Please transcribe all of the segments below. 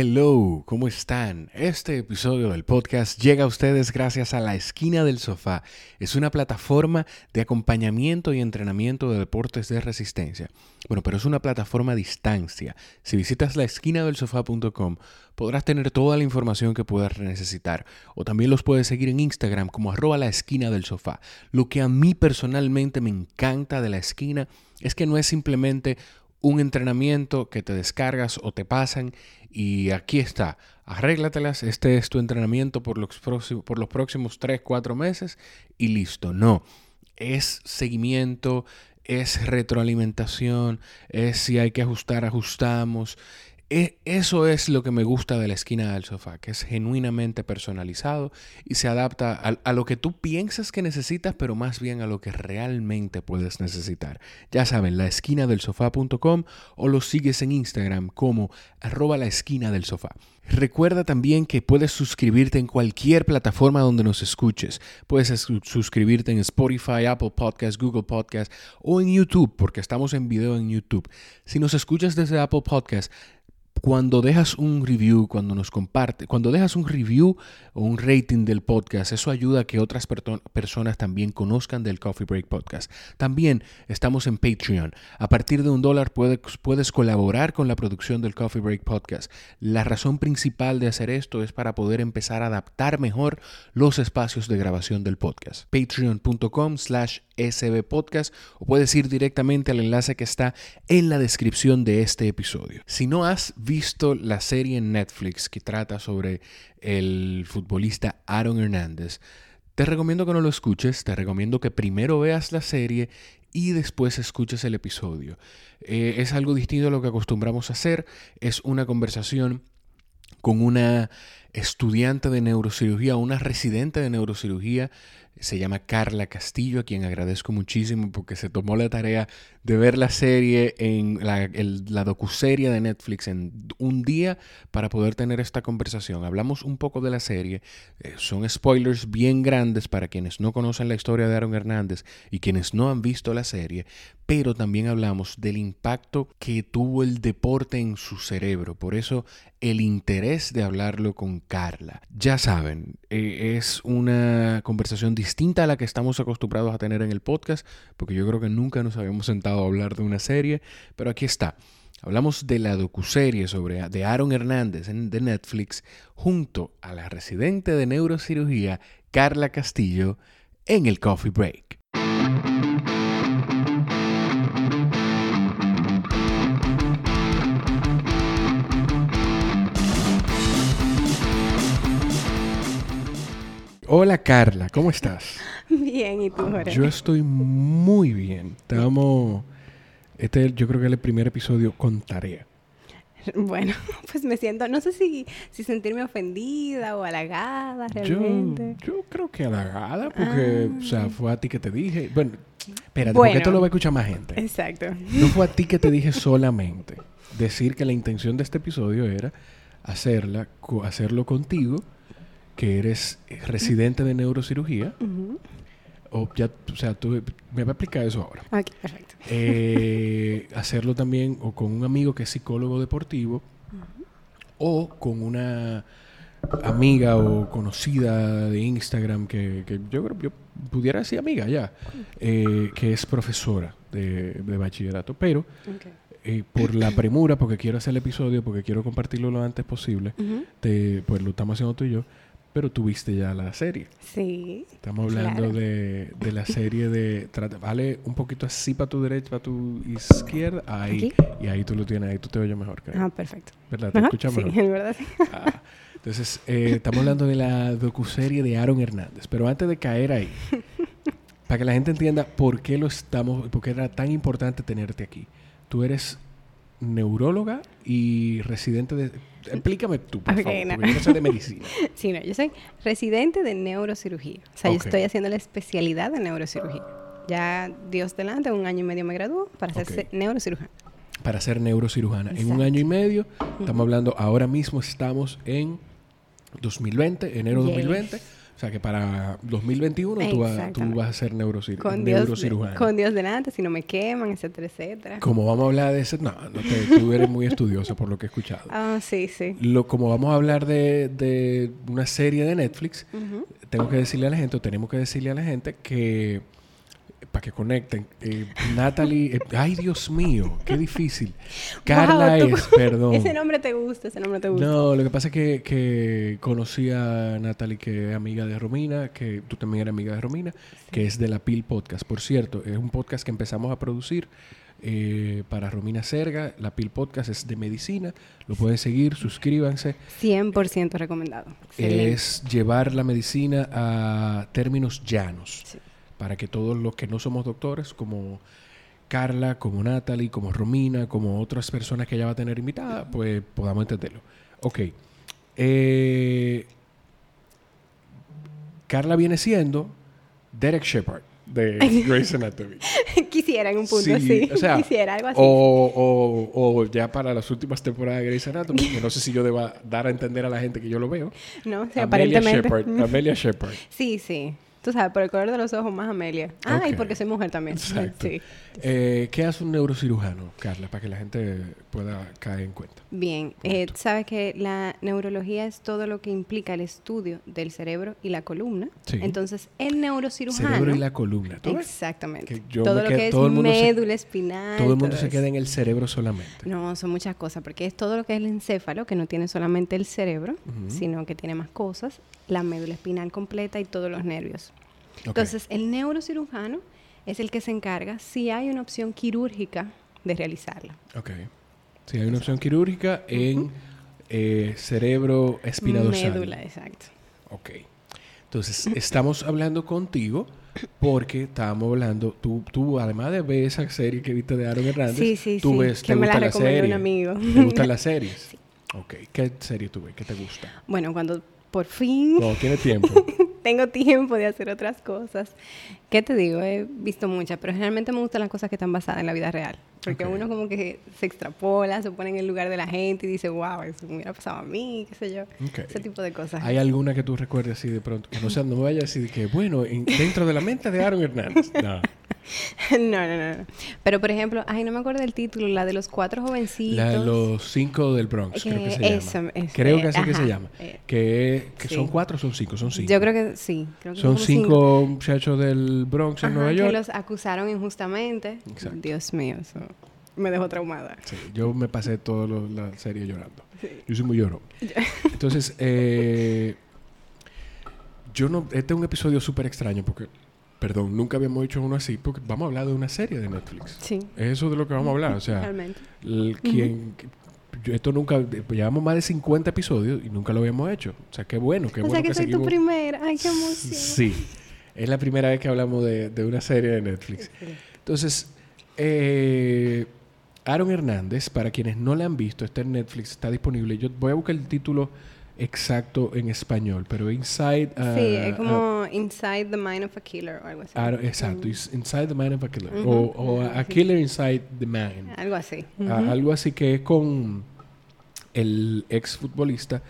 Hello, ¿cómo están? Este episodio del podcast llega a ustedes gracias a La Esquina del Sofá. Es una plataforma de acompañamiento y entrenamiento de deportes de resistencia. Bueno, pero es una plataforma a distancia. Si visitas laesquinadelsofá.com podrás tener toda la información que puedas necesitar. O también los puedes seguir en Instagram como arroba la esquina del sofá. Lo que a mí personalmente me encanta de la esquina es que no es simplemente un entrenamiento que te descargas o te pasan y aquí está, arréglatelas, este es tu entrenamiento por los, próximos, por los próximos 3, 4 meses y listo. No, es seguimiento, es retroalimentación, es si hay que ajustar, ajustamos. E, eso es lo que me gusta de la esquina del sofá, que es genuinamente personalizado y se adapta a, lo que tú piensas que necesitas, pero más bien a lo que realmente puedes necesitar. Ya saben, la esquina del sofá.com o lo sigues en Instagram como arroba la esquina del sofá. Recuerda también que puedes suscribirte en cualquier plataforma donde nos escuches. Puedes suscribirte en Spotify, Apple Podcasts, Google Podcasts o en YouTube, porque estamos en video en YouTube. Si nos escuchas desde Apple Podcasts, cuando dejas un review, cuando nos comparte, cuando dejas un review o un rating del podcast, eso ayuda a que otras personas también conozcan del Coffee Break Podcast. También estamos en Patreon. A partir de un dólar puedes, puedes colaborar con la producción del Coffee Break Podcast. La razón principal de hacer esto es para poder empezar a adaptar mejor los espacios de grabación del podcast. Patreon.com slash sbpodcast o puedes ir directamente al enlace que está en la descripción de este episodio. Si no has visto la serie en Netflix que trata sobre el futbolista Aaron Hernández, te recomiendo que no lo escuches, te recomiendo que primero veas la serie y después escuches el episodio. Eh, es algo distinto a lo que acostumbramos a hacer, es una conversación con una estudiante de neurocirugía, una residente de neurocirugía se llama Carla Castillo, a quien agradezco muchísimo porque se tomó la tarea de ver la serie en la, la docuserie de Netflix en un día para poder tener esta conversación. Hablamos un poco de la serie, eh, son spoilers bien grandes para quienes no conocen la historia de Aaron Hernández y quienes no han visto la serie, pero también hablamos del impacto que tuvo el deporte en su cerebro. Por eso el interés de hablarlo con Carla. Ya saben, eh, es una conversación distinta a la que estamos acostumbrados a tener en el podcast, porque yo creo que nunca nos habíamos sentado hablar de una serie, pero aquí está. Hablamos de la docuserie sobre de Aaron Hernández en, de Netflix junto a la residente de neurocirugía Carla Castillo en el Coffee Break. Hola Carla, ¿cómo estás? Bien, ¿y tú, Jorge? Yo estoy muy bien. Estamos. Este yo creo que es el primer episodio con tarea. Bueno, pues me siento, no sé si, si sentirme ofendida o halagada realmente. Yo, creo que halagada, porque, o sea, ah. fue a ti que te dije. Bueno, espérate, porque esto lo va a escuchar más gente. Exacto. No fue a ti que te dije solamente decir que la intención de este episodio era hacerla, hacerlo contigo que eres residente de neurocirugía. O ya, o sea, tú me va a explicar eso ahora. Ok, perfecto. Eh, hacerlo también o con un amigo que es psicólogo deportivo o con una amiga o conocida de Instagram que, yo creo yo pudiera decir amiga ya, eh, que es profesora de, bachillerato, pero eh, por la premura, porque quiero hacer el episodio, porque quiero compartirlo lo antes posible, pues lo estamos haciendo tú y yo, pero tuviste ya la serie. Sí. Estamos hablando de, de, la serie de... vale un poquito así para tu derecha, para tu izquierda. Ahí. Y ahí tú lo tienes, ahí tú te oyes mejor. Ah, perfecto. ¿Verdad? ¿Te escuchas mejor? Sí, verdad sí. Ah, entonces, eh, estamos hablando de la docuserie de Aaron Hernández. Pero antes de caer ahí, para que la gente entienda por qué lo estamos... Por qué era tan importante tenerte aquí. Tú eres neuróloga y residente de... Explícame tú, por favor, no. yo soy de medicina. sí, no, yo soy residente de neurocirugía. O sea, yo estoy haciendo la especialidad de neurocirugía. Ya, Dios delante, un año y medio me graduó para ser neurocirujana. Para ser neurocirujana. En un año y medio, estamos hablando, ahora mismo estamos en 2020, enero de 2020 O sea que para 2021 tú, vas a ser neurocirujano. Con, Dios, con Dios delante, si no me queman, etcétera, etcétera. Como vamos a hablar de ese... No, no te, tú eres muy estudiosa por lo que he escuchado. Ah, sí, sí. Lo, como vamos a hablar de, de una serie de Netflix, tengo que decirle a la gente, o tenemos que decirle a la gente que para que conecten. Eh, Natalie, eh, ay Dios mío, qué difícil. Carla es, perdón. Ese nombre te gusta, ese nombre te gusta. No, lo que pasa es que, que conocí a Natalie, que es amiga de Romina, que tú también eres amiga de Romina, que es de la PIL Podcast. Por cierto, es un podcast que empezamos a producir eh, para Romina Serga. La PIL Podcast es de medicina. Lo pueden seguir, suscríbanse. 100% recomendado. Es llevar la medicina a términos llanos. Sí para que todos los que no somos doctores, como Carla, como Natalie, como Romina, como otras personas que ella va a tener invitada, pues podamos entenderlo. Ok. Eh, Carla viene siendo Derek Shepard de Grey's Anatomy. Quisiera en un punto así. O sea, Quisiera algo así. O, o, ya para las últimas temporadas de Grey's Anatomy, que no sé si yo deba dar a entender a la gente que yo lo veo. No, o sea, Amelia aparentemente. Shepard, Amelia Shepard. Sí, sí. Tú sabes, por el color de los ojos más Amelia. Ah, y porque soy mujer también. Exacto. Eh, ¿Qué hace un neurocirujano, Carla, para que la gente pueda caer en cuenta? Bien, eh, sabes que la neurología es todo lo que implica el estudio del cerebro y la columna. Sí. Entonces, el neurocirujano... Cerebro y la columna. Exactamente. todo lo que es médula espinal. Todo el mundo se queda en el cerebro solamente. No, son muchas cosas, porque es todo lo que es el encéfalo, que no tiene solamente el cerebro, sino que tiene más cosas, la médula espinal completa y todos los nervios. Entonces, el neurocirujano es el que se encarga si hay una opción quirúrgica de realizarla. Ok. Si hay una opción quirúrgica en eh, cerebro espina Médula, exacto. Ok. Entonces, estamos hablando contigo porque estábamos hablando, tú, tú además de ver esa serie que viste de Aaron Hernández, sí, sí, tú sí. ves, que te me gusta la, serie. un amigo. ¿Te gustan las series? sí. Ok. ¿Qué serie tú ves? ¿Qué te gusta? Bueno, cuando por fin... No, tiene tiempo. tengo tiempo de hacer otras cosas. ¿Qué te digo? He visto muchas, pero generalmente me gustan las cosas que están basadas en la vida real. Porque uno como que se extrapola, se pone en el lugar de la gente y dice, wow, eso me hubiera pasado a mí, qué sé yo. Ese tipo de cosas. ¿Hay alguna que tú recuerdes así de pronto? Que no sea, no vaya así de que, bueno, dentro de la mente de Aaron Hernández. No. no, no, no. Pero, por ejemplo, ay, no me acuerdo del título, la de los cuatro jovencitos. La de los cinco del Bronx, creo que se llama. creo que así que se llama. Eh, que, que son cuatro o son cinco, son cinco. Yo creo que sí. son, cinco, muchachos del Bronx en Nueva York. que los acusaron injustamente. Dios mío, eso me dejó traumada. Sí, yo me pasé toda la serie llorando. Yo soy muy llorón. Entonces, eh, yo no... Este es un episodio súper extraño porque Perdón, nunca habíamos hecho uno así porque vamos a hablar de una serie de Netflix. Sí. Es eso de lo que vamos a hablar. O sea, quien, esto nunca. Llevamos más de 50 episodios y nunca lo habíamos hecho. O sea, qué bueno, qué o bueno. sea, que, soy tu primera. Ay, qué emoción. Sí. Es la primera vez que hablamos de, de una serie de Netflix. Entonces, eh, Aaron Hernández, para quienes no la han visto, está en Netflix, está disponible. Yo voy a buscar el título exacto en español, pero Inside... Uh, sí, es como Inside the Mind of a Killer o algo así. Ah, exacto, Inside the Mind of a Killer. o, a, Killer Inside the Mind. Algo así. algo así que es con el ex futbolista,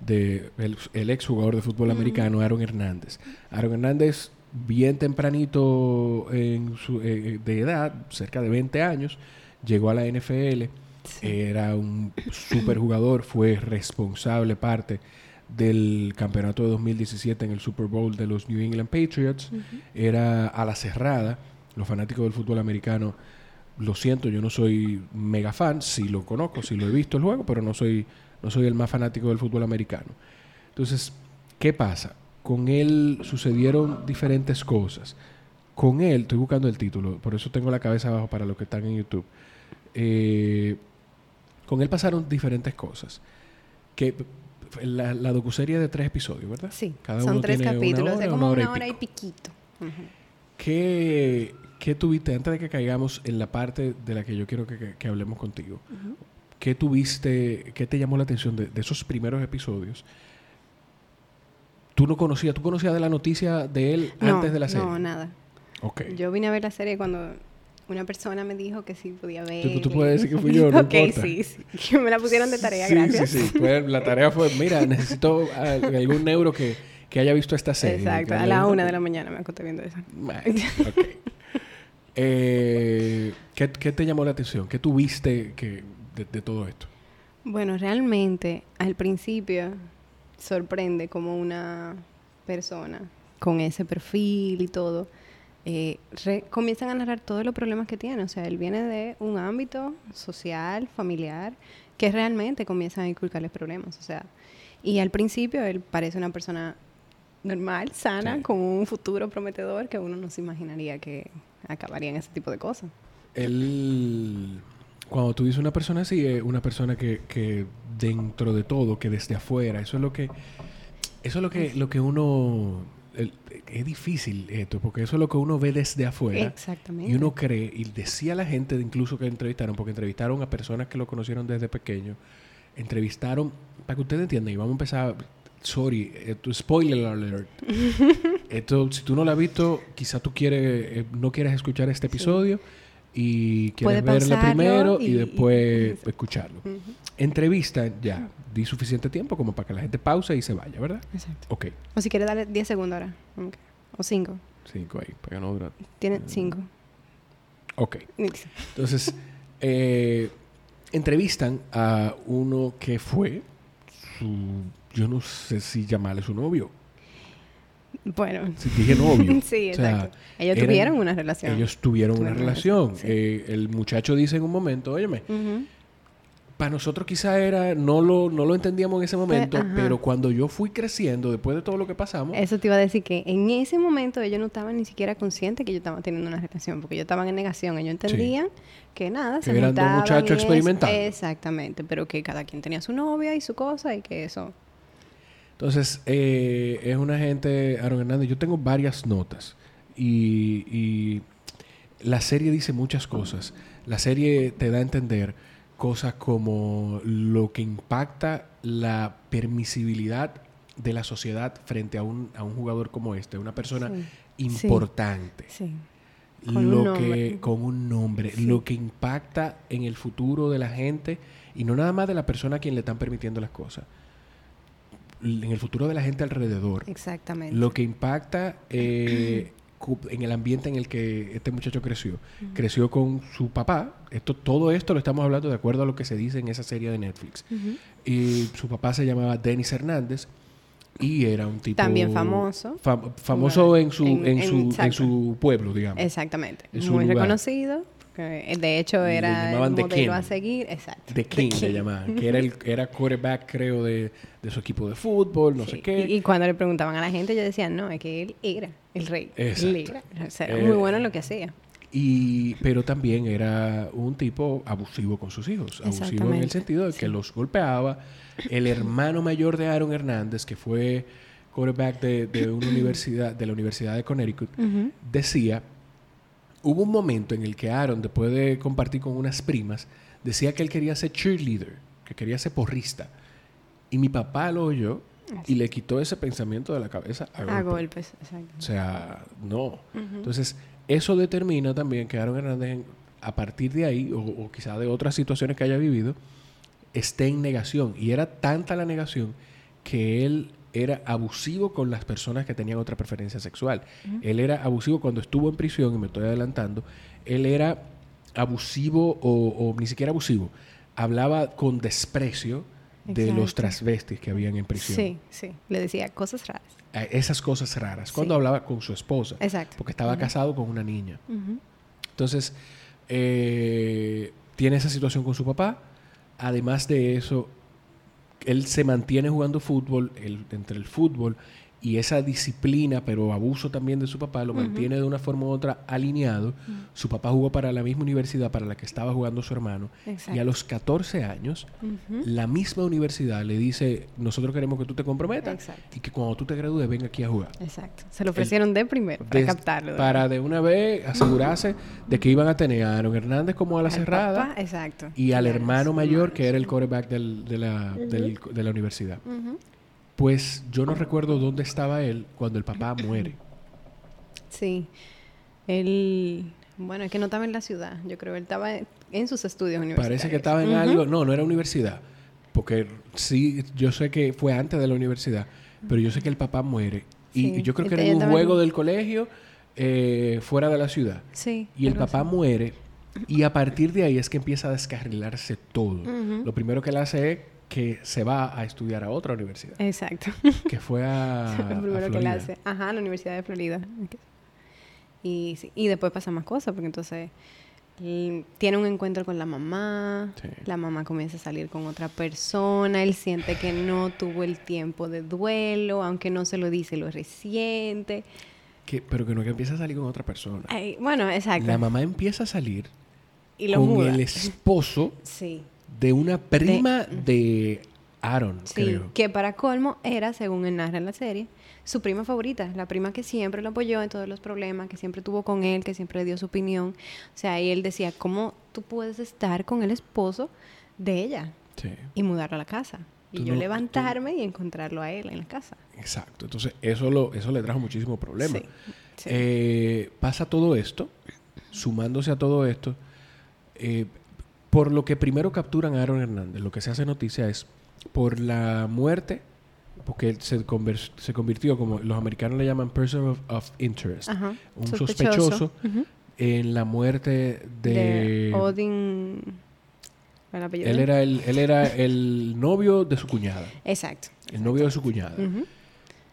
de, el, ex jugador de fútbol americano, Aaron Hernández. Aaron Hernández, bien tempranito en su, eh, de edad, cerca de 20 años, llegó a la NFL era un super jugador, fue responsable parte del campeonato de 2017 en el Super Bowl de los New England Patriots. Era a la cerrada. Los fanáticos del fútbol americano, lo siento, yo no soy mega fan, sí lo conozco, sí lo he visto el juego, pero no soy, no soy el más fanático del fútbol americano. Entonces, ¿qué pasa? Con él sucedieron diferentes cosas. Con él, estoy buscando el título, por eso tengo la cabeza abajo para los que están en YouTube. Eh, con él pasaron diferentes cosas. Que la, la docuserie de tres episodios, ¿verdad? Sí, Cada son tres capítulos, de como una hora, y, piquito. ¿Qué, ¿Qué, tuviste, antes de que caigamos en la parte de la que yo quiero que, que, hablemos contigo, qué tuviste, qué te llamó la atención de, de, esos primeros episodios? ¿Tú no conocías, tú conocías de la noticia de él antes de la serie? No, nada. Okay. Yo vine a ver la serie cuando una persona me dijo que sí podía ver. Tú, puedes decir que fui yo, no Ok, sí, sí. Que me la pusieron de tarea, gracias. Sí, sí, sí. Pues la tarea fue, mira, necesito algún neuro que, que haya visto esta serie. Exacto, a la una de la mañana me acosté viendo eso. Eh, ¿qué, te llamó la atención? ¿Qué tuviste que, de, todo esto? Bueno, realmente al principio sorprende como una persona con ese perfil y todo, eh, comienzan a narrar todos los problemas que tiene. O sea, él viene de un ámbito social, familiar, que realmente comienzan a inculcarles problemas. O sea, y al principio él parece una persona normal, sana, con un futuro prometedor que uno no se imaginaría que acabaría en ese tipo de cosas. Él, cuando tú dices una persona así, es una persona que, que dentro de todo, que desde afuera, eso es lo que, eso es lo que, lo que uno es difícil esto, porque eso es lo que uno ve desde afuera. Exactamente. Y uno cree, y decía la gente incluso que entrevistaron, porque entrevistaron a personas que lo conocieron desde pequeño, entrevistaron, para que ustedes entiendan, y vamos a empezar, sorry, esto, spoiler alert. esto, si tú no lo has visto, quizá tú quieres, eh, no quieres escuchar este episodio y quieres verlo primero y, después escucharlo. Entrevista, ya, di suficiente tiempo como para que la gente pause y se vaya, ¿verdad? Exacto. Ok. O si quieres darle 10 segundos ahora. O 5. 5 ahí, para que no dure. Tiene 5. Ok. Entonces, eh, entrevistan a uno que fue su, yo no sé si llamarle su novio. Bueno. Si dije novio. sí, exacto. ellos tuvieron una relación. Ellos tuvieron, una relación. Eh, el muchacho dice en un momento, óyeme, para nosotros quizá era, no lo, no lo entendíamos en ese momento, pero cuando yo fui creciendo, después de todo lo que pasamos... Eso te iba a decir que en ese momento ellos no estaban ni siquiera conscientes que yo estaba teniendo una relación, porque ellos estaban en negación, ellos entendían que nada, que se eran dos muchachos. Exactamente, pero que cada quien tenía su novia y su cosa y que eso... Entonces, eh, es una gente, Aaron Hernández, yo tengo varias notas y, y la serie dice muchas cosas. La serie te da a entender cosas como lo que impacta la permisibilidad de la sociedad frente a un, a un jugador como este, una persona importante. Sí. Con lo un que con un nombre, lo que impacta en el futuro de la gente y no nada más de la persona a quien le están permitiendo las cosas. En el futuro de la gente alrededor. Exactamente. Lo que impacta eh, en el ambiente en el que este muchacho creció. Creció con su papá. Esto, todo esto lo estamos hablando de acuerdo a lo que se dice en esa serie de Netflix. Y su papá se llamaba Denis Hernández y era un tipo... También famoso. famoso en, su, en, su, en su pueblo, digamos. Exactamente. Muy reconocido. Eh, de hecho, era el modelo a seguir. Exacto. The King, le llamaban. Que era, el, era quarterback, creo, de, de su equipo de fútbol, no sé qué. Y, cuando le preguntaban a la gente, yo decía, no, es que él era el rey. Exacto. O sea, era muy eh, bueno en lo que hacía. Y, pero también era un tipo abusivo con sus hijos. Abusivo en el sentido de que los golpeaba. El hermano mayor de Aaron Hernández, que fue quarterback de, de una universidad, de la Universidad de Connecticut, decía hubo un momento en el que Aaron, después de compartir con unas primas, decía que él quería ser cheerleader, que quería ser porrista. Y mi papá lo oyó y le quitó ese pensamiento de la cabeza a, golpes. exacto. O sea, no. Entonces, eso determina también que Aaron Hernández, a partir de ahí, o, o quizá de otras situaciones que haya vivido, esté en negación. Y era tanta la negación que él era abusivo con las personas que tenían otra preferencia sexual. Él era abusivo cuando estuvo en prisión, y me estoy adelantando, él era abusivo o, ni siquiera abusivo, hablaba con desprecio de los transvestis que habían en prisión. Sí, sí, le decía cosas raras. esas cosas raras, cuando hablaba con su esposa, Exacto. porque estaba casado con una niña. Entonces, eh, tiene esa situación con su papá. Además de eso, él se mantiene jugando fútbol, entre el fútbol y esa disciplina, pero abuso también de su papá, lo mantiene de una forma u otra alineado. Su papá jugó para la misma universidad para la que estaba jugando su hermano. Y a los 14 años, la misma universidad le dice, nosotros queremos que tú te comprometas y que cuando tú te gradúes venga aquí a jugar. Exacto. Se lo ofrecieron de primero para captarlo. para de una vez asegurarse de que iban a tener a Aaron Hernández como a la cerrada. exacto. Y al hermano mayor, que era el quarterback de, la, de la universidad. Pues yo no recuerdo dónde estaba él cuando el papá muere. Sí. Él, bueno, es que no estaba en la ciudad. Yo creo que él estaba en sus estudios universitarios. Parece que estaba en algo. No, no era universidad. Porque sí, yo sé que fue antes de la universidad. pero yo sé que el papá muere. Y, yo creo que era un juego del colegio eh, fuera de la ciudad. Sí. Y el papá muere. Y a partir de ahí es que empieza a descarrilarse todo. Lo primero que él hace es que se va a estudiar a otra universidad. Exacto. Que fue a. Lo primero que él hace. Ajá, la Universidad de Florida. Y, y después pasa más cosas, porque entonces tiene un encuentro con la mamá, la mamá comienza a salir con otra persona, él siente que no tuvo el tiempo de duelo, aunque no se lo dice, lo reciente. Que, pero que no que empieza a salir con otra persona. bueno, exacto. La mamá empieza a salir con el esposo de una prima de, Aaron, creo. Que para colmo era, según él narra en la serie, su prima favorita, la prima que siempre lo apoyó en todos los problemas, que siempre tuvo con él, que siempre dio su opinión. O sea, y él decía, ¿cómo tú puedes estar con el esposo de ella y mudarlo a la casa? Y yo levantarme y encontrarlo a él en la casa. Exacto. Entonces, eso, lo, eso le trajo muchísimo problema. Eh, pasa todo esto, sumándose a todo esto, eh, por lo que primero capturan a Aaron Hernández, lo que se hace noticia es por la muerte porque él se, se convirtió como los americanos le llaman person of, interest, un sospechoso, en la muerte de, Odin. Él era el, él era el novio de su cuñada. Exacto. El novio de su cuñada.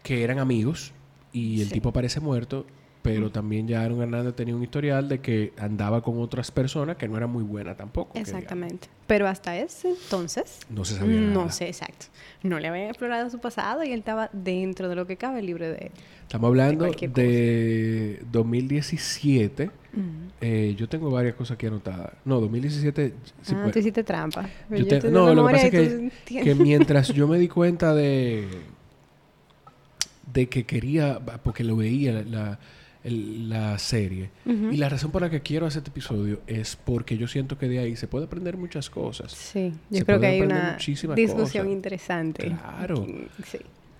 Que eran amigos y el tipo aparece muerto pero también ya Aaron Hernández tenía un historial de que andaba con otras personas que no era muy buena tampoco. Exactamente. Pero hasta ese entonces... No se sabía No sé, exacto. No le habían explorado su pasado y él estaba dentro de lo que cabe libre de... Estamos hablando de, 2017. Eh, yo tengo varias cosas aquí anotadas. No, 2017... ah, tú hiciste trampa. no, lo que pasa es que mientras yo me di cuenta de de que quería, porque lo veía, la, la serie. Y la razón por la que quiero hacer este episodio es porque yo siento que de ahí se puede aprender muchas cosas. Sí, yo creo que hay una discusión interesante. Claro.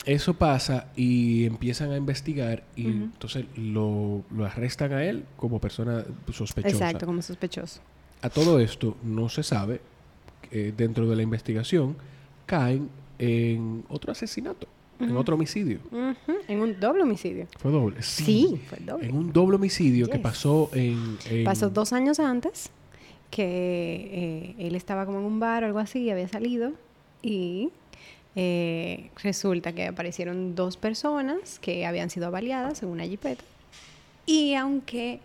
Eso pasa y empiezan a investigar y entonces lo, lo, arrestan a él como persona sospechosa. Exacto, como sospechoso. A todo esto no se sabe, que dentro de la investigación caen en otro asesinato en otro homicidio. En un doble homicidio. Fue doble. Sí, fue doble. En un doble homicidio que pasó en, Pasó dos años antes, que eh, él estaba como en un bar o algo así, había salido, y eh, resulta que aparecieron dos personas que habían sido avaliadas en una jipeta. Y aunque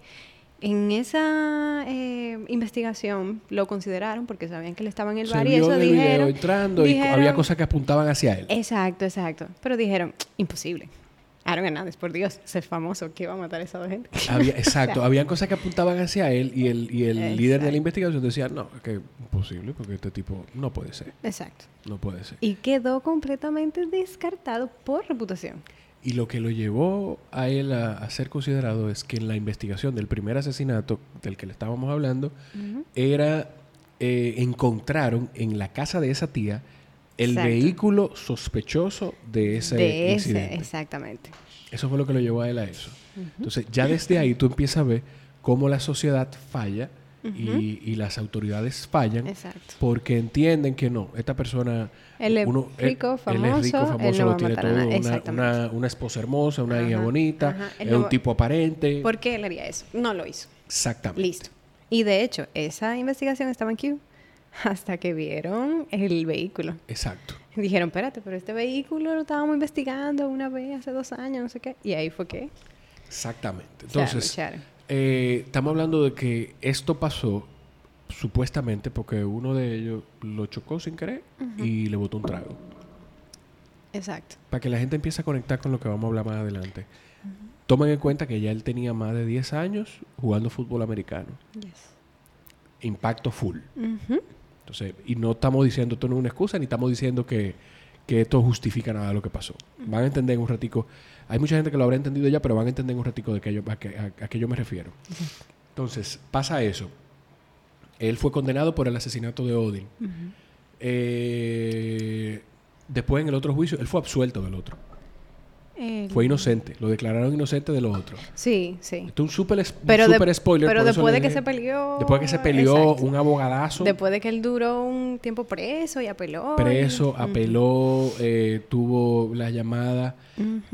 en esa eh, investigación lo consideraron porque sabían que él estaba en el bar y eso dijeron, entrando y había cosas que apuntaban hacia él. Exacto, exacto. Pero dijeron, imposible. Aaron Hernández, por Dios, ser famoso, ¿qué va a matar a esa dos gente? exacto, habían cosas que apuntaban hacia él y el, y el líder de la investigación decía, no, es que imposible porque este tipo no puede ser. Exacto. No puede ser. Y quedó completamente descartado por reputación. Y lo que lo llevó a él a, ser considerado es que en la investigación del primer asesinato del que le estábamos hablando, era, eh, encontraron en la casa de esa tía el vehículo sospechoso de ese de ese, exactamente. Eso fue lo que lo llevó a él a eso. Entonces, ya desde ahí tú empiezas a ver cómo la sociedad falla y, las autoridades fallan porque entienden que no, esta persona... Él es rico, famoso, él famoso, lo tiene todo, una, una, esposa hermosa, una hija bonita, es un tipo aparente. ¿Por qué él haría eso? No lo hizo. Exactamente. Listo. Y de hecho, esa investigación estaba en Q hasta que vieron el vehículo. Exacto. Dijeron, espérate, pero este vehículo lo estábamos investigando una vez hace dos años, no sé qué. Y ahí fue que... Exactamente. Entonces, eh, estamos hablando de que esto pasó supuestamente porque uno de ellos lo chocó sin querer y le botó un trago. Exacto. Para que la gente empiece a conectar con lo que vamos a hablar más adelante. Tomen en cuenta que ya él tenía más de 10 años jugando fútbol americano. Impacto full. Entonces, y no estamos diciendo esto no es una excusa, ni estamos diciendo que, que esto justifica nada de lo que pasó. Van a entender en un ratico hay mucha gente que lo habrá entendido ya, pero van a entender un ratico de que yo, a, qué yo me refiero. Entonces, pasa eso. Él fue condenado por el asesinato de Odin. Eh, después, en el otro juicio, él fue absuelto del otro. Fue inocente, lo declararon inocente de lo otro. Sí, sí. Esto es un súper super spoiler. Pero después de que se peleó. Después de que se peleó un abogadazo. Después de que él duró un tiempo preso y apeló. Preso, apeló, eh, tuvo la llamada.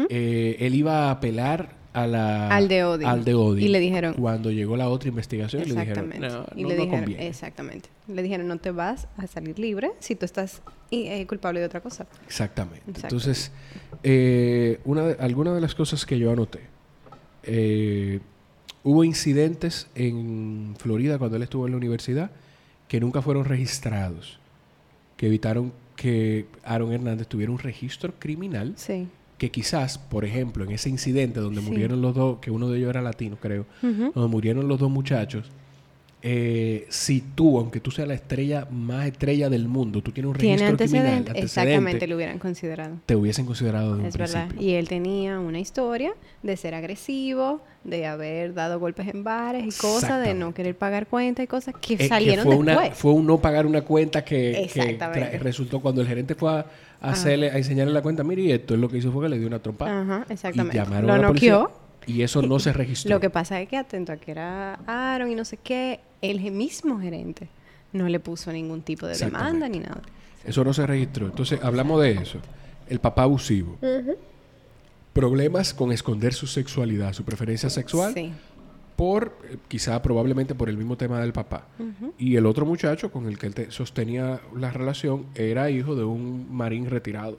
Eh, él iba a apelar a la, al de Odin. Al de Odin. Y le dijeron. Cuando llegó la otra investigación, le dijeron. No, y le dijeron, Exactamente. Le dijeron, no te vas a salir libre si tú estás eh, culpable de otra cosa. Exactamente. Entonces, eh, una de, algunas de las cosas que yo anoté. Eh, hubo incidentes en Florida cuando él estuvo en la universidad que nunca fueron registrados, que evitaron que Aaron Hernández tuviera un registro criminal. Sí que quizás, por ejemplo, en ese incidente donde murieron los dos, que uno de ellos era latino, creo, donde murieron los dos muchachos, eh, si tú, aunque tú seas la estrella más estrella del mundo, tú tienes un registro criminal, exactamente lo hubieran considerado. Te hubiesen considerado de Es verdad. Y él tenía una historia de ser agresivo, de haber dado golpes en bares y cosas, de no querer pagar cuentas y cosas que eh, salieron fue después. Una, fue un no pagar una cuenta que, que resultó cuando el gerente fue a hacerle, a enseñarle la cuenta, mire, y esto es lo que hizo fue que le dio una trompa. Ajá, exactamente. Y llamaron a la policía, y eso no se registró. Lo que pasa es que atento a que era Aaron y no sé qué, el mismo gerente no le puso ningún tipo de demanda ni nada. Eso no se registró. Entonces, hablamos de eso. El papá abusivo. Problemas con esconder su sexualidad, su preferencia sexual. Sí por, eh, quizá probablemente por el mismo tema del papá. Y el otro muchacho con el que él sostenía la relación era hijo de un marín retirado.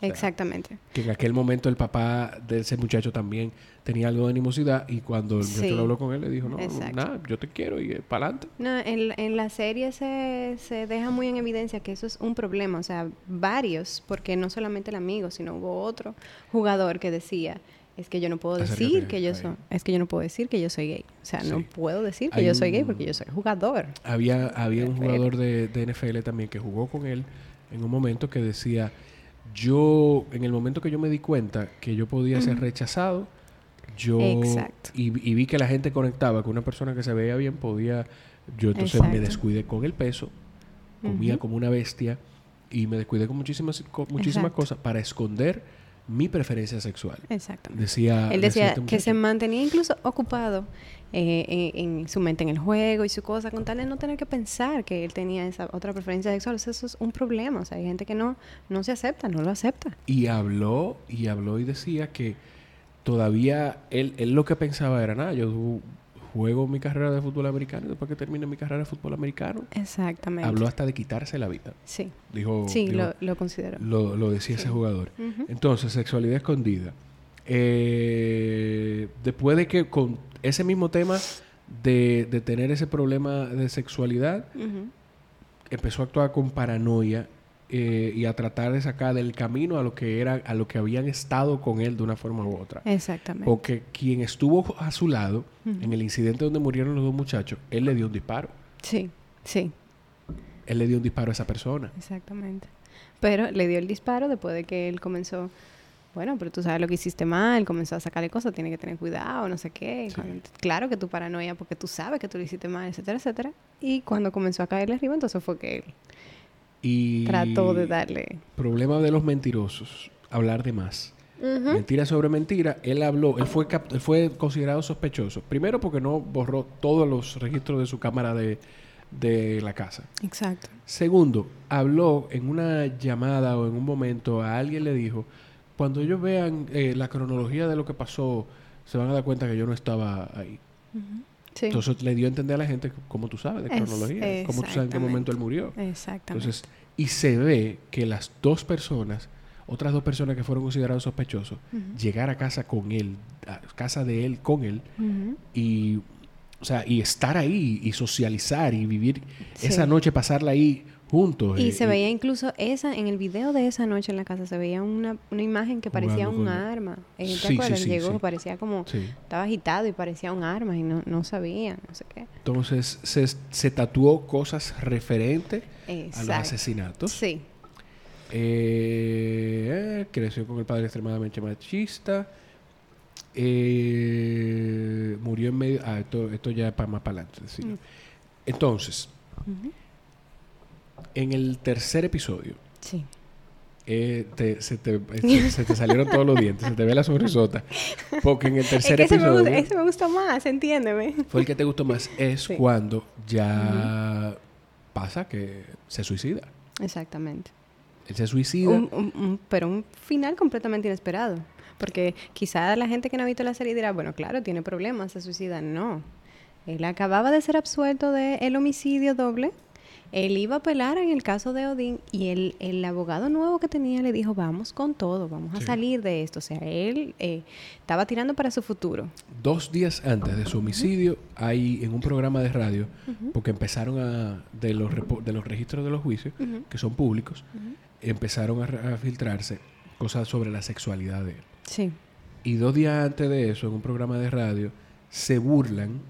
Exactamente. Que en aquel momento el papá de ese muchacho también tenía algo de animosidad y cuando el muchacho lo habló con él le dijo, no, nada, yo te quiero y para adelante. No, en, en, la serie se, se deja muy en evidencia que eso es un problema, o sea, varios, porque no solamente el amigo, sino hubo otro jugador que decía, es que yo no puedo decir que yo soy, es que yo no puedo decir que yo soy gay. O sea, no puedo decir que yo soy gay porque yo soy jugador. Había, había un jugador de, NFL también que jugó con él en un momento que decía, yo, en el momento que yo me di cuenta que yo podía ser rechazado, yo y, vi que la gente conectaba con una persona que se veía bien, podía, yo entonces me descuidé con el peso, comía como una bestia y me descuidé con muchísimas, con muchísimas cosas para esconder mi preferencia sexual. Exactamente. Decía, Él decía, este que se mantenía incluso ocupado eh, en, su mente en el juego y su cosa, con tal de no tener que pensar que él tenía esa otra preferencia sexual. eso es un problema. O sea, hay gente que no, no se acepta, no lo acepta. Y habló, y habló y decía que todavía él, él lo que pensaba era, nada, yo juego mi carrera de fútbol americano y después que termine mi carrera de fútbol americano. Exactamente. Habló hasta de quitarse la vida. Sí. Dijo. Sí, lo, lo consideró. Lo, decía ese jugador. Entonces, sexualidad escondida. Eh, después de que con ese mismo tema de, de tener ese problema de sexualidad, empezó a actuar con paranoia eh, y a tratar de sacar del camino a lo que era a lo que habían estado con él de una forma u otra. Exactamente. Porque quien estuvo a su lado en el incidente donde murieron los dos muchachos, él le dio un disparo. Sí, sí. Él le dio un disparo a esa persona. Exactamente. Pero le dio el disparo después de que él comenzó bueno, pero tú sabes lo que hiciste mal, comenzó a sacarle cosas, tiene que tener cuidado, no sé qué. Claro que tu paranoia, porque tú sabes que tú lo hiciste mal, etcétera, etcétera. Y cuando comenzó a caerle arriba, entonces fue que él y trató de darle. Problema de los mentirosos, hablar de más. Mentira sobre mentira, él habló, él fue, él fue considerado sospechoso. Primero porque no borró todos los registros de su cámara de, de la casa. Exacto. Segundo, habló en una llamada o en un momento a alguien le dijo, cuando ellos vean eh, la cronología de lo que pasó, se van a dar cuenta que yo no estaba ahí. Entonces le dio a entender a la gente cómo tú sabes de cronología, cómo tú sabes en qué momento él murió. Exactamente. Entonces, y se ve que las dos personas, otras dos personas que fueron considerados sospechosos, llegar a casa con él, a casa de él con él, y o sea, y estar ahí y socializar y vivir esa noche, pasarla ahí juntos. Y se veía incluso esa, en el video de esa noche en la casa, se veía una, una imagen que parecía un arma. ¿Te acuerdas? Llegó, parecía como, estaba agitado y parecía un arma y no, no sabía, no sé qué. Entonces se, se tatuó cosas referentes a los asesinatos. Sí. Eh, creció con el padre extremadamente machista. Eh, murió en medio. Ah, esto, esto ya es para más para adelante. Mm. Entonces, en el tercer episodio, sí. eh, se, te, se, te, salieron todos los dientes, se te ve la sonrisota. Porque en el tercer es que episodio. Ese me, ese me gustó más, entiéndeme. Fue el que te gustó más. Es cuando ya pasa que se suicida. Exactamente. Él se suicida. pero un final completamente inesperado. Porque quizá la gente que no ha visto la serie dirá, bueno, claro, tiene problemas, se suicida. No. Él acababa de ser absuelto del el homicidio doble él iba a apelar en el caso de Odín y el, el abogado nuevo que tenía le dijo, vamos con todo, vamos a salir de esto. O sea, él eh, estaba tirando para su futuro. Dos días antes de su homicidio, hay en un programa de radio, porque empezaron a, de los, de los registros de los juicios, que son públicos, empezaron a, a, filtrarse cosas sobre la sexualidad de él. Sí. Y dos días antes de eso, en un programa de radio, se burlan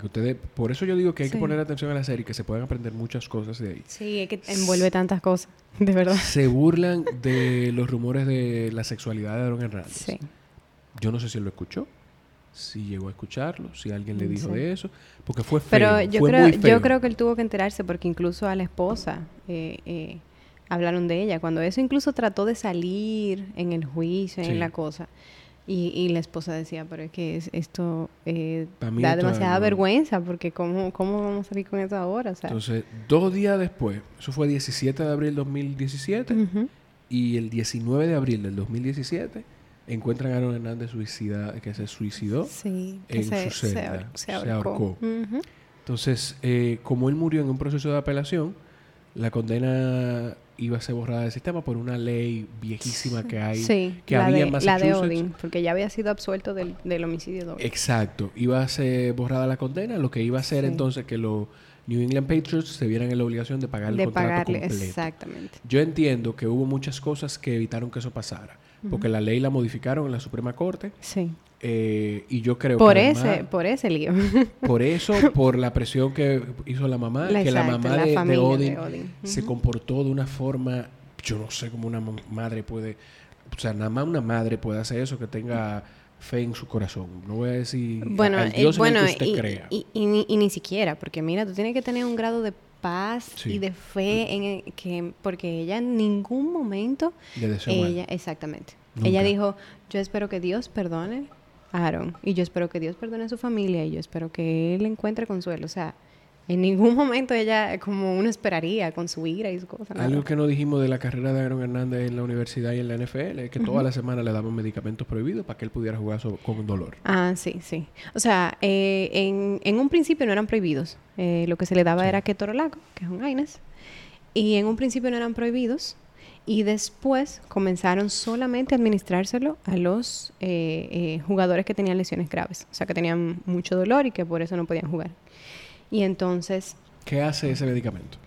que ustedes, por eso yo digo que hay que poner atención a la serie, que se pueden aprender muchas cosas de ahí. Sí, es que envuelve tantas cosas, de verdad. Se burlan de los rumores de la sexualidad de Aaron Hernández. Sí. Yo no sé si él lo escuchó, si llegó a escucharlo, si alguien le dijo de eso, porque fue feo. Pero yo, creo, yo creo que él tuvo que enterarse porque incluso a la esposa eh, eh, hablaron de ella. Cuando eso incluso trató de salir en el juicio, en la cosa. Y, y, la esposa decía, pero es que esto eh, da demasiada vergüenza, porque ¿cómo, ¿cómo vamos a salir con eso ahora? Entonces, dos días después, eso fue 17 de abril del 2017, y el 19 de abril del 2017 encuentran a Aaron Hernández suicida, que se suicidó en su celda. Se, ahorcó. Entonces, eh, como él murió en un proceso de apelación, la condena iba a ser borrada del sistema por una ley viejísima que hay que había en Massachusetts. La de Odin, porque ya había sido absuelto del, del homicidio doble. Exacto. Iba a ser borrada la condena, lo que iba a hacer entonces que los New England Patriots se vieran en la obligación de pagar el contrato pagarle, completo. Exactamente. Yo entiendo que hubo muchas cosas que evitaron que eso pasara, porque la ley la modificaron en la Suprema Corte. Sí. Eh, y yo creo por que ese por ese lío. por eso por la presión que hizo la mamá que la mamá de, Odin, se comportó de una forma yo no sé cómo una madre puede o sea nada más una madre puede hacer eso que tenga fe en su corazón. No voy a decir bueno al Dios bueno que usted y, crea. y, y, ni siquiera porque mira tú tienes que tener un grado de paz y de fe en que porque ella en ningún momento ella exactamente ella dijo yo espero que Dios perdone Aaron. Y yo espero que Dios perdone a su familia y yo espero que él encuentre consuelo. O sea, en ningún momento ella, como uno esperaría, con su ira y su cosa. Algo que no dijimos de la carrera de Aaron Hernández en la universidad y en la NFL es que toda la semana le daban medicamentos prohibidos para que él pudiera jugar con dolor. Ah, sí, sí. O sea, eh, en, en, un principio no eran prohibidos. Eh, lo que se le daba era ketorolaco, que es un AINES. Y en un principio no eran prohibidos y después comenzaron solamente a administrárselo a los eh, jugadores que tenían lesiones graves, o sea, que tenían mucho dolor y que por eso no podían jugar. Y entonces... ¿Qué hace ese medicamento?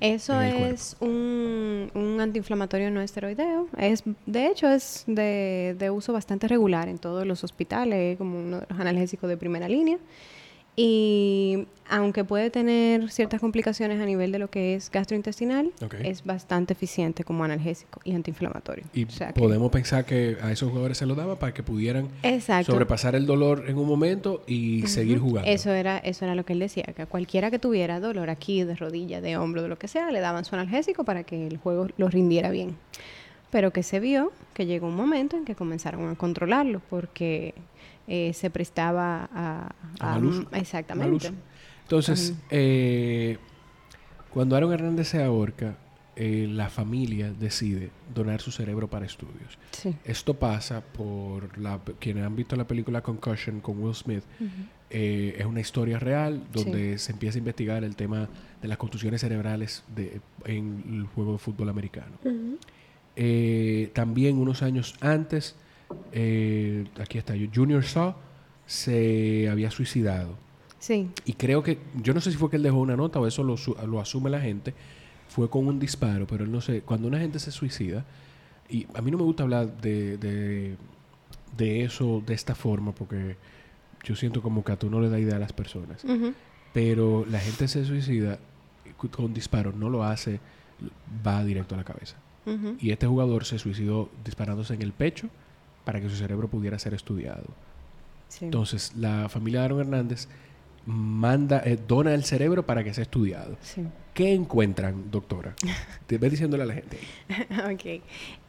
Eso es un, un, antiinflamatorio no esteroideo. Es, de hecho, es de, de uso bastante regular en todos los hospitales, como uno de los analgésicos de primera línea. Y aunque puede tener ciertas complicaciones a nivel de lo que es gastrointestinal, es bastante eficiente como analgésico y antiinflamatorio. Y podemos pensar que a esos jugadores se lo daba para que pudieran sobrepasar el dolor en un momento y seguir jugando. Eso era, eso era lo que él decía, que a cualquiera que tuviera dolor aquí, de rodilla, de hombro, de lo que sea, le daban su analgésico para que el juego lo rindiera bien. Pero que se vio que llegó un momento en que comenzaron a controlarlo porque eh, se prestaba a, a, exactamente. Entonces, eh, cuando Aaron Hernández se ahorca, eh, la familia decide donar su cerebro para estudios. Esto pasa por la, quienes han visto la película Concussion con Will Smith. es una historia real donde se empieza a investigar el tema de las contusiones cerebrales de, en el juego de fútbol americano. también unos años antes eh, aquí está, Junior Saw se había suicidado. Sí. Y creo que, yo no sé si fue que él dejó una nota o eso lo, lo asume la gente, fue con un disparo, pero él no sé, cuando una gente se suicida, y a mí no me gusta hablar de, de, eso de esta forma porque yo siento como que a tú no le da idea a las personas. Pero la gente se suicida con disparo, no lo hace, va directo a la cabeza. Y este jugador se suicidó disparándose en el pecho para que su cerebro pudiera ser estudiado. Entonces, la familia de Aaron Hernández manda, eh, dona el cerebro para que sea estudiado. ¿Qué encuentran, doctora? Te ves diciéndole a la gente. ok.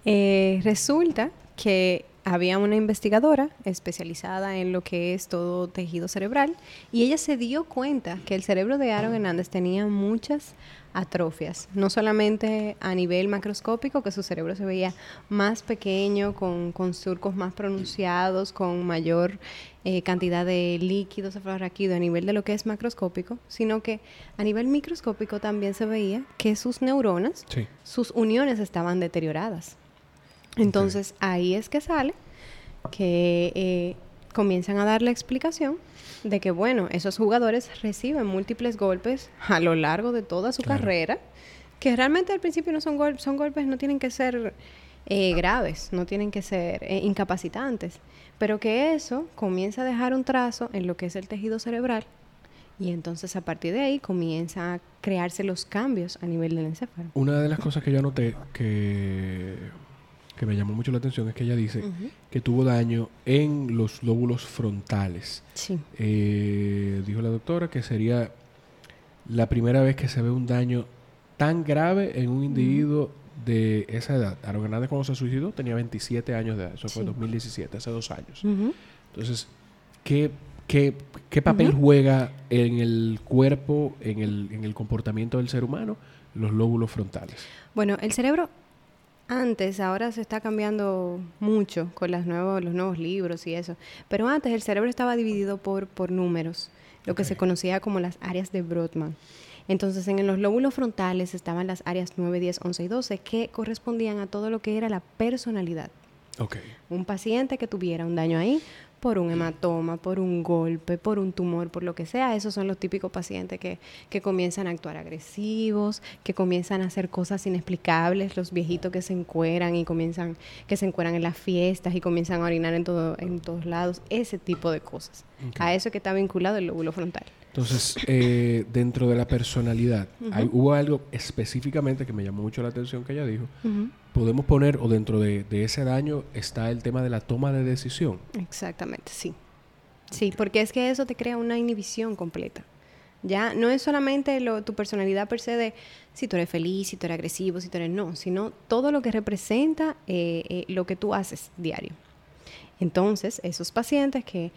Eh, resulta que había una investigadora especializada en lo que es todo tejido cerebral y ella se dio cuenta que el cerebro de Aaron Hernández tenía muchas atrofias, no solamente a nivel macroscópico, que su cerebro se veía más pequeño, con, surcos más pronunciados, con mayor eh, cantidad de líquidos cefalorraquídeo a nivel de lo que es macroscópico, sino que a nivel microscópico también se veía que sus neuronas, sus uniones estaban deterioradas. Entonces ahí es que sale que eh, comienzan a dar la explicación de que, bueno, esos jugadores reciben múltiples golpes a lo largo de toda su carrera, que realmente al principio no son, golpes, son golpes, no tienen que ser eh, graves, no tienen que ser eh, incapacitantes, pero que eso comienza a dejar un trazo en lo que es el tejido cerebral y entonces a partir de ahí comienza a crearse los cambios a nivel del encéfalo. Una de las cosas que yo noté que que me llamó mucho la atención es que ella dice que tuvo daño en los lóbulos frontales. Sí. Eh, dijo la doctora que sería la primera vez que se ve un daño tan grave en un individuo de esa edad. Aaron Hernández cuando se suicidó tenía 27 años de edad. Eso fue en 2017, hace dos años. Entonces, ¿qué, qué, qué papel juega en el cuerpo, en el, en el comportamiento del ser humano, los lóbulos frontales? Bueno, el cerebro antes, ahora se está cambiando mucho con las nuevos, los nuevos libros y eso, pero antes el cerebro estaba dividido por, por números, lo que se conocía como las áreas de Brodmann. Entonces, en los lóbulos frontales estaban las áreas 9, 10, 11 y 12 que correspondían a todo lo que era la personalidad. Okay. Un paciente que tuviera un daño ahí por un hematoma, por un golpe, por un tumor, por lo que sea. Esos son los típicos pacientes que, que comienzan a actuar agresivos, que comienzan a hacer cosas inexplicables, los viejitos que se encueran y comienzan, que se encueran en las fiestas y comienzan a orinar en, todo, en todos lados, ese tipo de cosas. A eso que está vinculado el lóbulo frontal. Entonces, eh, dentro de la personalidad, hubo algo específicamente que me llamó mucho la atención que ella dijo. Podemos poner, o dentro de, ese daño está el tema de la toma de decisión. Exactamente, sí. Sí, porque es que eso te crea una inhibición completa. Ya no es solamente lo, tu personalidad per se de si tú eres feliz, si tú eres agresivo, si tú eres no, sino todo lo que representa eh, eh, lo que tú haces diario. Entonces, esos pacientes que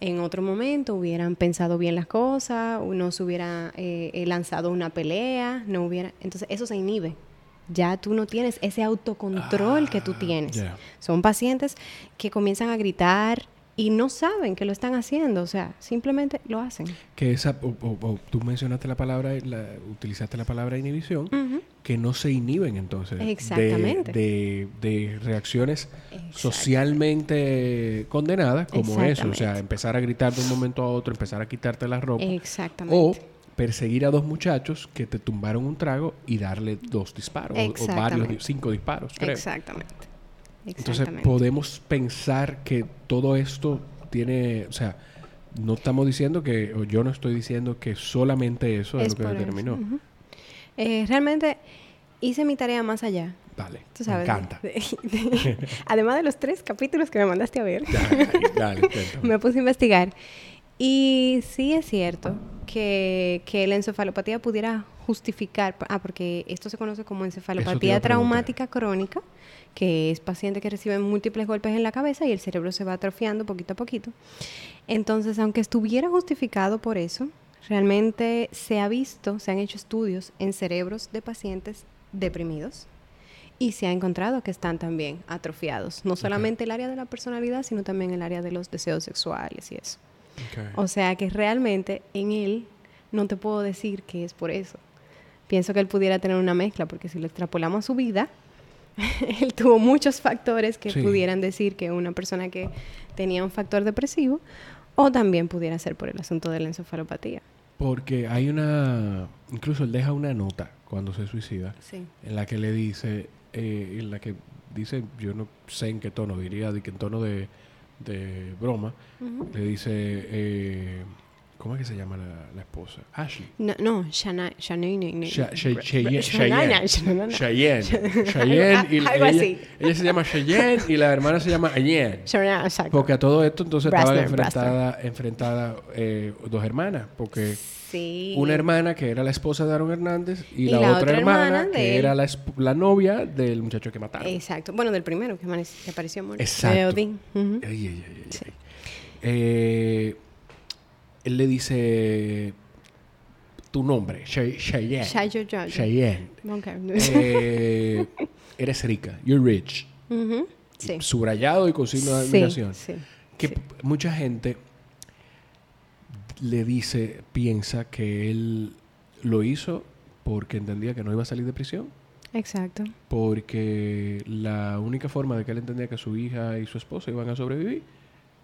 en otro momento hubieran pensado bien las cosas, no se hubiera eh, eh, lanzado una pelea, no hubiera... Entonces eso se inhibe. Ya tú no tienes ese autocontrol que tú ah, tienes. Son pacientes que comienzan a gritar, y no saben que lo están haciendo, o sea, simplemente lo hacen. Que esa, o, tú mencionaste la palabra, la, utilizaste la palabra inhibición, que no se inhiben entonces Exactamente. De, de, reacciones socialmente condenadas como eso, o sea, empezar a gritar de un momento a otro, empezar a quitarte la ropa. Exactamente. O perseguir a dos muchachos que te tumbaron un trago y darle dos disparos, o, varios, cinco disparos. Exactamente. Entonces podemos pensar que todo esto tiene, o sea, no estamos diciendo que, o yo no estoy diciendo que solamente eso es, lo que determinó. Eh, realmente hice mi tarea más allá. Vale, me encanta. además de los tres capítulos que me mandaste a ver, me puse a investigar. Y sí es cierto que, que la encefalopatía pudiera justificar, ah, porque esto se conoce como encefalopatía traumática crónica, que es paciente que recibe múltiples golpes en la cabeza y el cerebro se va atrofiando poquito a poquito. Entonces, aunque estuviera justificado por eso, realmente se ha visto, se han hecho estudios en cerebros de pacientes deprimidos y se ha encontrado que están también atrofiados, no solamente el área de la personalidad, sino también el área de los deseos sexuales y eso. O sea que realmente en él no te puedo decir que es por eso. Pienso que él pudiera tener una mezcla, porque si lo extrapolamos a su vida, él tuvo muchos factores que pudieran decir que una persona que tenía un factor depresivo o también pudiera ser por el asunto de la encefalopatía. Porque hay una, incluso él deja una nota cuando se suicida, en la que le dice, eh, en la que dice, yo no sé en qué tono, diría de que en tono de, broma, le dice, eh, ¿Cómo es que se llama la, la esposa? Ashley. No, no Shana, Shanae. Sha- Cheyenne. Cheyenne. Cheyenne. Cheyenne. Y Algo ella, así. ella se llama Cheyenne y la hermana se llama exacto. Porque a todo esto entonces estaban enfrentadas enfrentada, eh, dos hermanas. Porque Sí. una hermana que era la esposa de Aaron Hernández y, Y la, la otra, otra hermana, que él. era la, la novia del muchacho que mataron. Exacto. Bueno, del primero que, apareció muerto. Exacto. De Odín. Ay, ay, ay, ay, ay. Eh, él le dice tu nombre, Cheyenne. Jojo. Cheyenne. Ok. Eh, eres rica, you're rich. Sí. Subrayado y con signo de admiración. sí, que sí. p- mucha gente le dice, piensa que él lo hizo porque entendía que no iba a salir de prisión. Exacto. Porque la única forma de que él entendía que su hija y su esposa iban a sobrevivir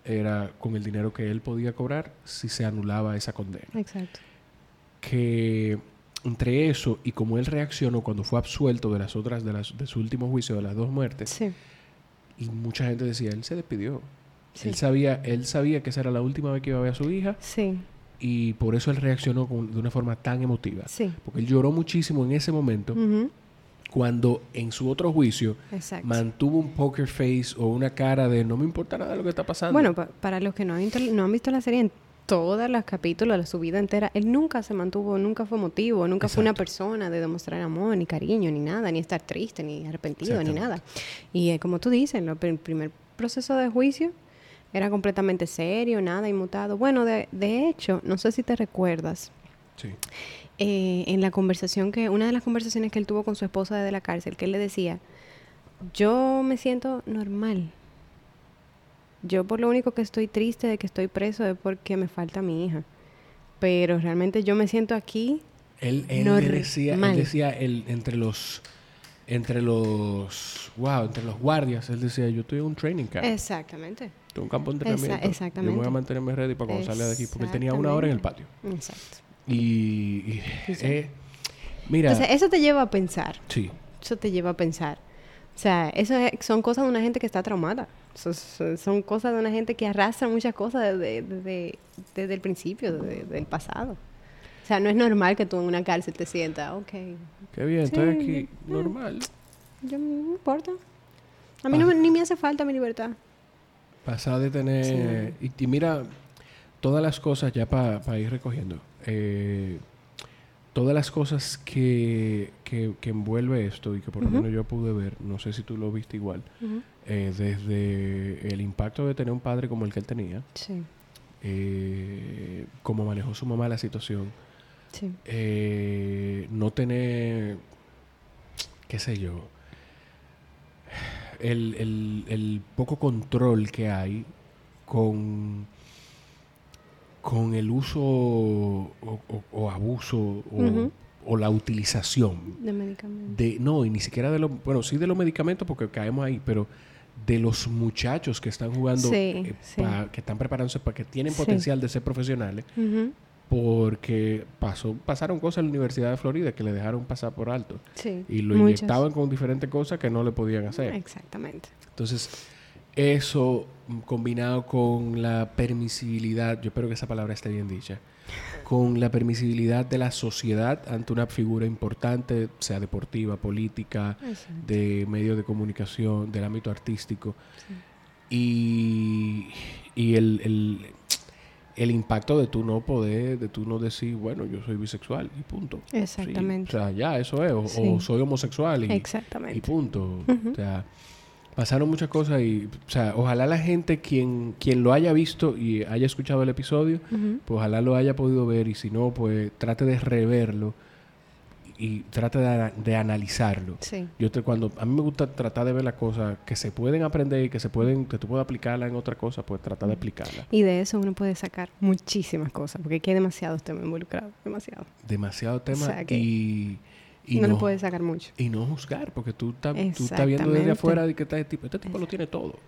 era con el dinero que él podía cobrar si se anulaba esa condena. Exacto. Que entre eso y como él reaccionó cuando fue absuelto de las otras, de, las, de su último juicio de las dos muertes, Sí. y mucha gente decía, él se despidió. Sí. Él sabía, él sabía que esa era la última vez que iba a ver a su hija Sí. y por eso él reaccionó con- de una forma tan emotiva. Sí. Porque él lloró muchísimo en ese momento Ujú. Cuando en su otro juicio Exacto. mantuvo un poker face o una cara de no me importa nada lo que está pasando. Bueno, pa- para los que no han, visto, no han visto la serie en todos los capítulos de su vida entera, él nunca se mantuvo, nunca fue motivo, nunca fue una persona de demostrar amor, ni cariño, ni nada, ni estar triste, ni arrepentido, ni nada. Y eh, como tú dices, lo- el primer proceso de juicio era completamente serio, nada inmutado. Bueno, de, de hecho, no sé si te recuerdas, sí. Eh, en la conversación que, una de las conversaciones que él tuvo con su esposa desde la cárcel, que él le decía, yo me siento normal. Yo por lo único que estoy triste de que estoy preso es porque me falta mi hija. Pero realmente yo me siento aquí. Él, él decía, él decía el- entre los entre los wow, entre los guardias, él decía, yo estoy en un training camp, Exactamente. en un campo de Esa- entrenamiento. Yo me exactamente. voy a mantenerme ready para cuando salga de aquí, porque él tenía una hora en el patio. Exacto. Y, y, Sí, sí. eh, mira, Entonces, eso te lleva a pensar. sí, Eso te lleva a pensar. O sea, eso es- son cosas de una gente que está traumada. Son, son- son cosas de una gente que arrastra muchas cosas desde, desde, desde el principio, desde, desde el pasado. O sea, no es normal que tú en una cárcel te sientas, ok, qué bien, estoy Sí, aquí, mm. normal. yo no me importa. A mí no me- ni me hace falta mi libertad. Pasar de tener... Y, y mira, todas las cosas, ya para ir recogiendo, eh, todas las cosas que, que, que envuelve esto y que por lo menos yo pude ver, no sé si tú lo viste igual, eh, desde el impacto de tener un padre como el que él tenía, Sí, eh, cómo manejó su mamá la situación, sí. eh, no tener, qué sé yo, el, el- el poco control que hay con, con el uso o, o- o abuso o, o la utilización De medicamentos. de, no, y ni siquiera de los, bueno, sí de los medicamentos porque caemos ahí, pero de los muchachos que están jugando, Sí, eh, sí. pa- que están preparándose para que tienen Sí. potencial de ser profesionales, porque pasó, pasaron cosas en la Universidad de Florida que le dejaron pasar por alto Sí. y lo inyectaban con diferentes cosas que no le podían hacer. Exactamente. Entonces, eso mm, combinado con la permisibilidad, yo espero que esa palabra esté bien dicha, con la permisibilidad de la sociedad ante una figura importante, sea deportiva, política, Exacto. de medios de comunicación, del ámbito artístico, y, y el, el, el impacto de tú no poder, de tú no decir, bueno, yo soy bisexual y punto. Sí, Exactamente. o sea, ya, eso es, o, soy homosexual y, Exactamente. y punto. O sea, pasaron muchas cosas y, o sea, ojalá la gente quien, quien lo haya visto y haya escuchado el episodio, pues ojalá lo haya podido ver y si no, pues trate de reverlo y trate de, de analizarlo. Sí. Yo te, cuando a mí me gusta tratar de ver las cosas que se pueden aprender y que se pueden que tú puedas aplicarla en otra cosa, pues tratar de aplicarla. Y de eso uno puede sacar muchísimas cosas, porque aquí hay demasiados temas involucrados, demasiado. Demasiado tema sea que y, y no, no, le puedes sacar mucho. y no juzgar, porque tú estás tú estás viendo desde afuera de que este tipo, este tipo lo tiene todo.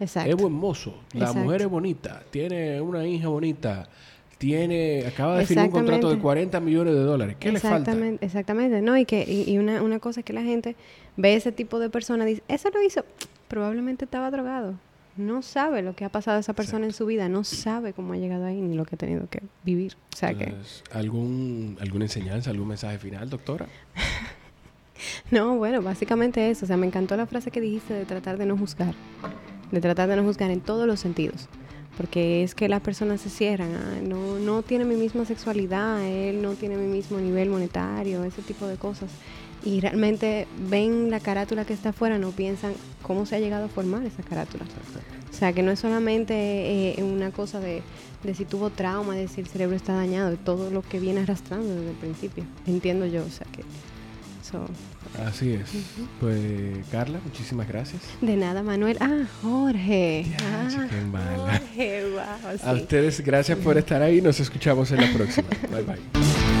Exacto. Es buen mozo, la Exacto. mujer es bonita, tiene una hija bonita, tiene acaba de firmar un contrato de Exactamente. 40 millones de dólares. ¿Qué le falta? Exactamente, exactamente. No, y que y, y una, una cosa es que la gente ve ese tipo de personas y dice, eso lo hizo, probablemente estaba drogado. No sabe lo que ha pasado esa persona en su vida, no sabe cómo ha llegado ahí ni lo que ha tenido que vivir. O sea que... ¿algún, ¿Alguna enseñanza, algún mensaje final, doctora? no, bueno, básicamente eso. O sea, me encantó la frase que dijiste de tratar de no juzgar. De tratar de no juzgar en todos los sentidos. Porque es que las personas se cierran. Ah, no, no tiene mi misma sexualidad, él no tiene mi mismo nivel monetario, ese tipo de cosas y realmente ven la carátula que está afuera, no piensan cómo se ha llegado a formar esa carátula. O sea, que no es solamente eh, una cosa de, si tuvo trauma, de si el cerebro está dañado, de todo lo que viene arrastrando desde el principio. Entiendo yo, o sea que... Así es. Pues Carla, muchísimas gracias. De nada, Manuel. Ah, Jorge. ah, qué Jorge, wow, A ustedes gracias por estar ahí. Nos escuchamos en la próxima. bye bye.